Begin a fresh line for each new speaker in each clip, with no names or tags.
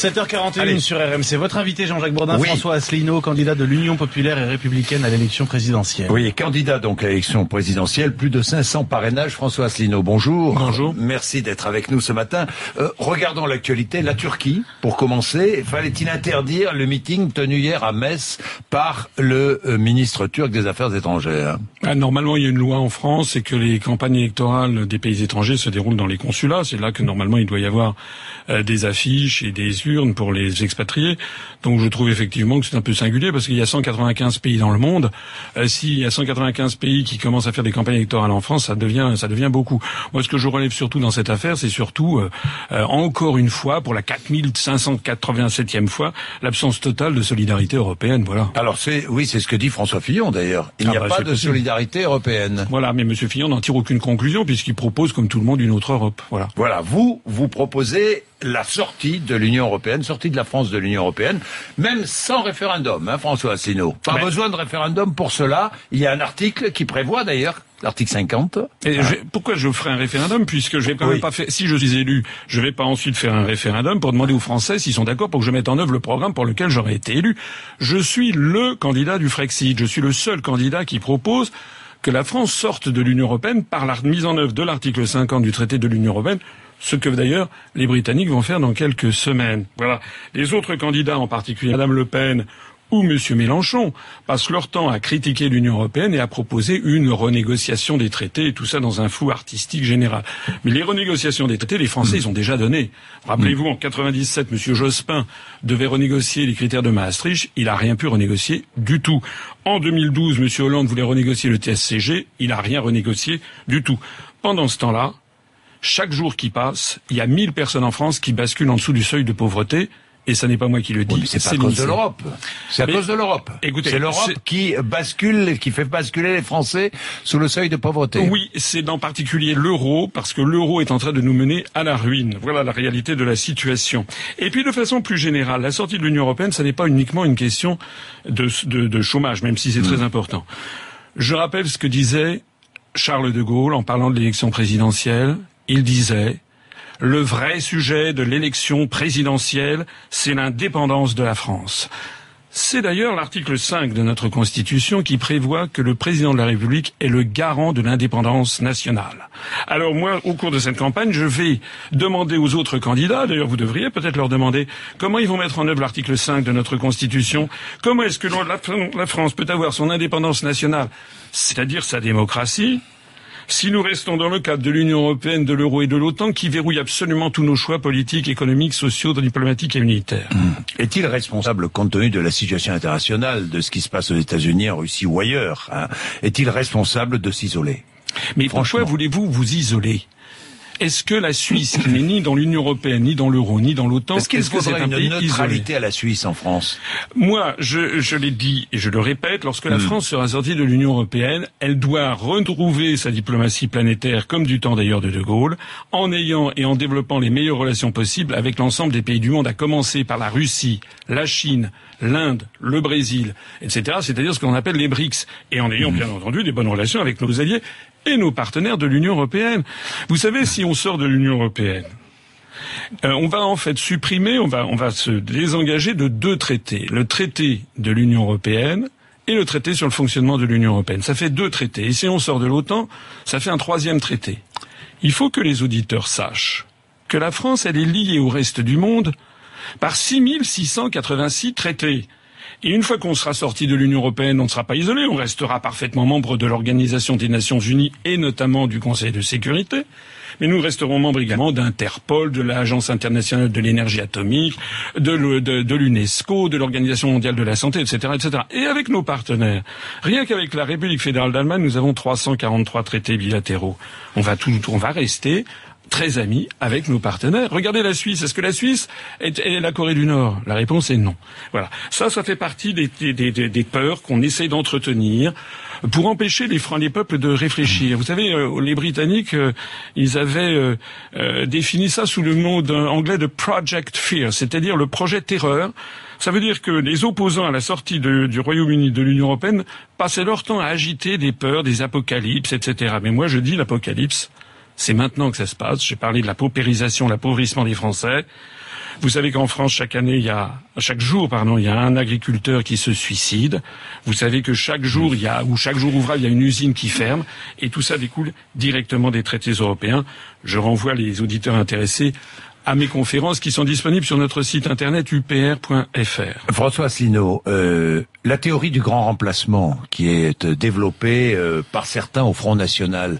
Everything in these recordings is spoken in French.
7h41 sur RMC. Votre invité Jean-Jacques Bourdin, François Asselineau, candidat de l'Union populaire et républicaine à l'élection présidentielle.
Oui, candidat donc à l'élection présidentielle, plus de 500 parrainages. François Asselineau, bonjour.
Bonjour.
Merci d'être avec nous ce matin. Euh, regardons l'actualité. La Turquie, pour commencer, fallait-il interdire le meeting tenu hier à Metz par le euh, ministre turc des Affaires étrangères?
Ah, Normalement, il y a une loi en France et que les campagnes électorales des pays étrangers se déroulent dans les consulats. C'est là que normalement il doit y avoir euh, des affiches et des urnes pour les expatriés. Donc je trouve effectivement que c'est un peu singulier parce qu'il y a 195 pays dans le monde. Euh, S'il y a 195 pays qui commencent à faire des campagnes électorales en France, ça devient ça devient beaucoup. Moi, ce que je relève surtout dans cette affaire, c'est surtout euh, euh, encore une fois, pour la 4587e fois, l'absence totale de solidarité européenne. Voilà.
Alors c'est oui, c'est ce que dit François Fillon d'ailleurs. Il n'y a ah bah, pas de solidarité européenne.
Voilà, mais Monsieur Fillon n'en tire aucune conclusion puisqu'il propose, comme tout le monde, une autre Europe. Voilà.
Voilà, vous vous proposez la sortie de l'Union européenne, sortie de la France de l'Union européenne, même sans référendum, hein, François Asselineau. Pas besoin de référendum pour cela. Il y a un article qui prévoit d'ailleurs l'article 50.
Et pourquoi je ferai un référendum puisque je vais quand même pas faire si je suis élu, je vais pas ensuite faire un référendum pour demander aux Français s'ils sont d'accord pour que je mette en œuvre le programme pour lequel j'aurais été élu. Je suis le candidat du Frexit, je suis le seul candidat qui propose que la France sorte de l'Union européenne par la mise en œuvre de l'article 50 du traité de l'Union européenne ce que d'ailleurs les Britanniques vont faire dans quelques semaines. Voilà. Les autres candidats, en particulier Madame Le Pen ou M. Mélenchon passent leur temps à critiquer l'Union européenne et à proposer une renégociation des traités tout ça dans un flou artistique général. Mais les renégociations des traités, les Français, ils ont déjà donné. Rappelez-vous, en 97, M. Jospin devait renégocier les critères de Maastricht, il n'a rien pu renégocier du tout. En 2012, M. Hollande voulait renégocier le TSCG, il n'a rien renégocié du tout. Pendant ce temps-là, chaque jour qui passe, il y a 1000 personnes en France qui basculent en dessous du seuil de pauvreté. Et ce n'est pas moi qui le dis.
c'est à cause de l'Europe. C'est à cause de l'Europe. c'est l'Europe qui bascule, qui fait basculer les Français sous le seuil de pauvreté.
Oui, c'est en particulier l'euro, parce que l'euro est en train de nous mener à la ruine. Voilà la réalité de la situation. Et puis de façon plus générale, la sortie de l'Union européenne, ce n'est pas uniquement une question de, de chômage, même si c'est très mm. important. Je rappelle ce que disait Charles de Gaulle en parlant de l'élection présidentielle il disait le vrai sujet de l'élection présidentielle, c'est l'indépendance de la France. C'est d'ailleurs l'article 5 de notre Constitution qui prévoit que le président de la République est le garant de l'indépendance nationale. Alors moi, au cours de cette campagne, je vais demander aux autres candidats, d'ailleurs vous devriez peut-être leur demander comment ils vont mettre en œuvre l'article 5 de notre Constitution, comment est-ce que la France peut avoir son indépendance nationale, c'est-à-dire sa démocratie, si nous restons dans le cadre de l'Union européenne, de l'euro et de l'OTAN, qui verrouille absolument tous nos choix politiques, économiques, sociaux, diplomatiques et militaires. Hmm.
Est-il responsable, compte tenu de la situation internationale, de ce qui se passe aux États-Unis, en Russie ou ailleurs, hein, est-il responsable de s'isoler?
Mais pourquoi voulez-vous vous isoler? Est-ce que la Suisse, qui n'est ni dans l'Union européenne, ni dans l'euro, ni dans l'OTAN,
est-ce qu'il faudrait une neutralité à la Suisse en France?
Moi, je, je l'ai dit et je le répète, lorsque la hmm. France sera sortie de l'Union européenne, elle doit retrouver sa diplomatie planétaire, comme du temps d'ailleurs de De Gaulle, en ayant et en développant les meilleures relations possibles avec l'ensemble des pays du monde, à commencer par la Russie, la Chine, l'Inde, le Brésil, etc. C'est-à-dire ce qu'on appelle les BRICS, et en ayant hmm. bien entendu des bonnes relations avec nos alliés et nos partenaires de l'Union européenne. Vous savez, si on sort de l'Union européenne, euh, on va en fait supprimer, on va, on va se désengager de deux traités. Le traité de l'Union européenne et le traité sur le fonctionnement de l'Union européenne. Ça fait deux traités. Et si on sort de l'OTAN, ça fait un troisième traité. Il faut que les auditeurs sachent que la France, elle est liée au reste du monde par 6686 traités. Et une fois qu'on sera sorti de l'Union européenne, on ne sera pas isolé, on restera parfaitement membre de l'Organisation des Nations Unies et notamment du Conseil de sécurité. Mais nous resterons membres également d'Interpol, de l'Agence internationale de l'énergie atomique, de l'UNESCO, de l'Organisation mondiale de la santé, etc., etc. Et avec nos partenaires, rien qu'avec la République fédérale d'Allemagne, nous avons 343 traités bilatéraux. On va tout, on va rester très amis avec nos partenaires. Regardez la Suisse. Est-ce que la Suisse est, la Corée du Nord? La réponse est non. Voilà. Ça, ça fait partie des, des, des, des peurs qu'on essaie d'entretenir pour empêcher les, les peuples de réfléchir. Vous savez, euh, les Britanniques, euh, ils avaient euh, défini ça sous le nom anglais de Project Fear, c'est-à-dire le projet terreur. Ça veut dire que les opposants à la sortie du Royaume-Uni de l'Union européenne passaient leur temps à agiter des peurs, des apocalypses, etc. Mais moi, je dis l'apocalypse, c'est maintenant que ça se passe. J'ai parlé de la paupérisation, l'appauvrissement des Français. Vous savez qu'en France, chaque année, il y a, chaque jour, pardon, il y a un agriculteur qui se suicide. Vous savez que chaque jour, il y a, ou chaque jour ouvrable, il y a une usine qui ferme. Et tout ça découle directement des traités européens. Je renvoie les auditeurs intéressés à mes conférences qui sont disponibles sur notre site internet upr.fr.
François Asselineau, euh, la théorie du grand remplacement qui est développée euh, par certains au Front National,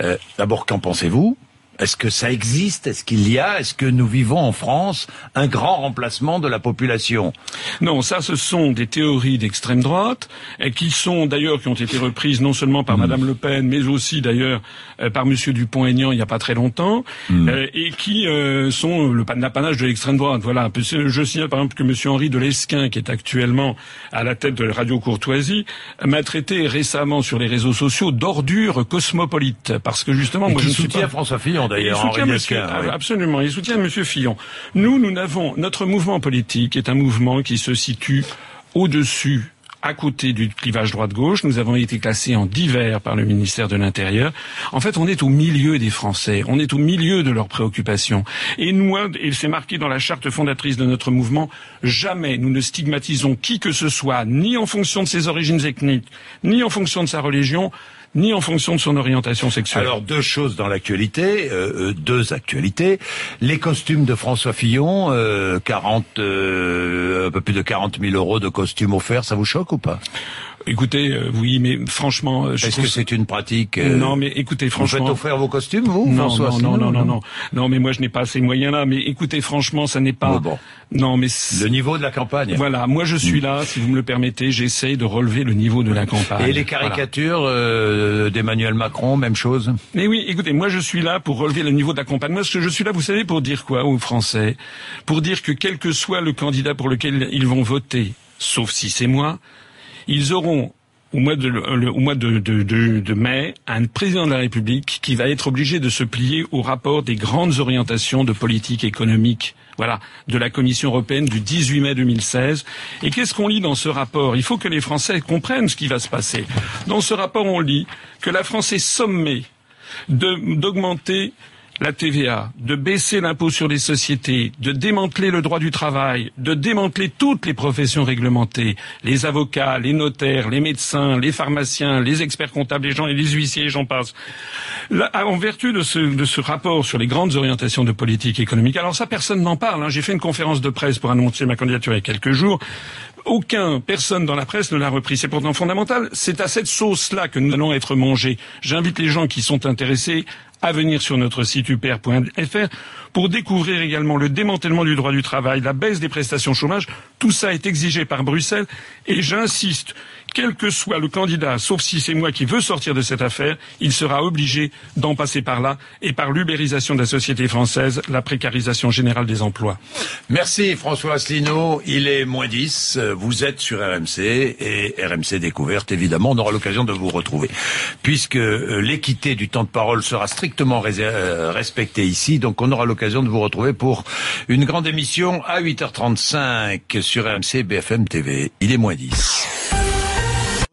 euh, d'abord qu'en pensez-vous? Est-ce que ça existe? Est-ce qu'il y a? Est-ce que nous vivons en France un grand remplacement de la population?
Non, ça, ce sont des théories d'extrême droite qui sont d'ailleurs qui ont été reprises non seulement par Mme hmm. Madame Le Pen, mais aussi d'ailleurs euh, par Monsieur Dupont-Aignan il n'y a pas très longtemps, hmm. euh, et qui euh, sont le l'apanage de l'extrême droite. Voilà. Je signale par exemple que Monsieur Henri de Lesquin, qui est actuellement à la tête de Radio Courtoisie, m'a traité récemment sur les réseaux sociaux d'ordure cosmopolite, parce que justement,
moi je soutiens François Fillon d'ailleurs.
Absolument, il soutient M. Fillon. Nous, nous n'avons notre mouvement politique est un mouvement qui se situe au-dessus à côté du clivage droite-gauche. Nous avons été classés en divers par le ministère de l'Intérieur. En fait, on est au milieu des Français. On est au milieu de leurs préoccupations. Et nous, et c'est marqué dans la charte fondatrice de notre mouvement, jamais nous ne stigmatisons qui que ce soit, ni en fonction de ses origines ethniques, ni en fonction de sa religion, ni en fonction de son orientation sexuelle.
Alors deux choses dans l'actualité, euh, euh, deux actualités. Les costumes de François Fillon, euh, 40, euh, un peu plus de 40 000 euros de costumes offerts, ça vous choque ou pas?
Écoutez, euh, oui, mais franchement,
euh, est-ce que c'est une pratique
euh, Non, mais écoutez, franchement,
vous faites offrir vos costumes, vous,
non, François non, non, non, non, non, non, mais moi je n'ai pas ces moyens-là. Mais écoutez, franchement, ça n'est pas.
Bon,
Non, mais
le niveau de la campagne.
Voilà, moi je suis là, si vous me le permettez, j'essaye de relever le niveau de la campagne.
Et les caricatures d'Emmanuel Macron, même chose.
Mais oui, écoutez, moi je suis là pour relever le niveau de la campagne. Moi, je suis là, vous savez, pour dire quoi aux Français? Pour dire que quel que soit le candidat pour lequel ils vont voter, sauf si c'est moi, ils auront au mois, de, de, mai, un président de la République qui va être obligé de se plier au rapport des grandes orientations de politique économique voilà, de la Commission européenne du 18 mai 2016. Et qu'est-ce qu'on lit dans ce rapport? Il faut que les Français comprennent ce qui va se passer. Dans ce rapport, on lit que la France est sommée d'augmenter la TVA, de baisser l'impôt sur les sociétés, de démanteler le droit du travail, de démanteler toutes les professions réglementées, les avocats, les notaires, les médecins, les pharmaciens, les experts comptables, les gens, les huissiers, et j'en passe. en vertu de ce, rapport sur les grandes orientations de politique économique, alors ça personne n'en parle. Hein. J'ai fait une conférence de presse pour annoncer ma candidature il y a quelques jours aucun personne dans la presse ne l'a repris. C'est pourtant fondamental. C'est à cette sauce-là que nous allons être mangés. J'invite les gens qui sont intéressés à venir sur notre site upr.fr pour découvrir également le démantèlement du droit du travail, la baisse des prestations chômage. Tout ça est exigé par Bruxelles et j'insiste, quel que soit le candidat, sauf si c'est moi qui veux sortir de cette affaire, il sera obligé d'en passer par là et par l'ubérisation de la société française, la précarisation générale des emplois.
Merci François Asselineau. Il est moins 10. Vous êtes sur RMC et RMC Découverte, évidemment, on aura l'occasion de vous retrouver. Puisque euh, l'équité du temps de parole sera strictement euh, respectée ici, donc on aura l'occasion de vous retrouver pour une grande émission à 8h35 sur RMC BFM TV. Il est moins 10.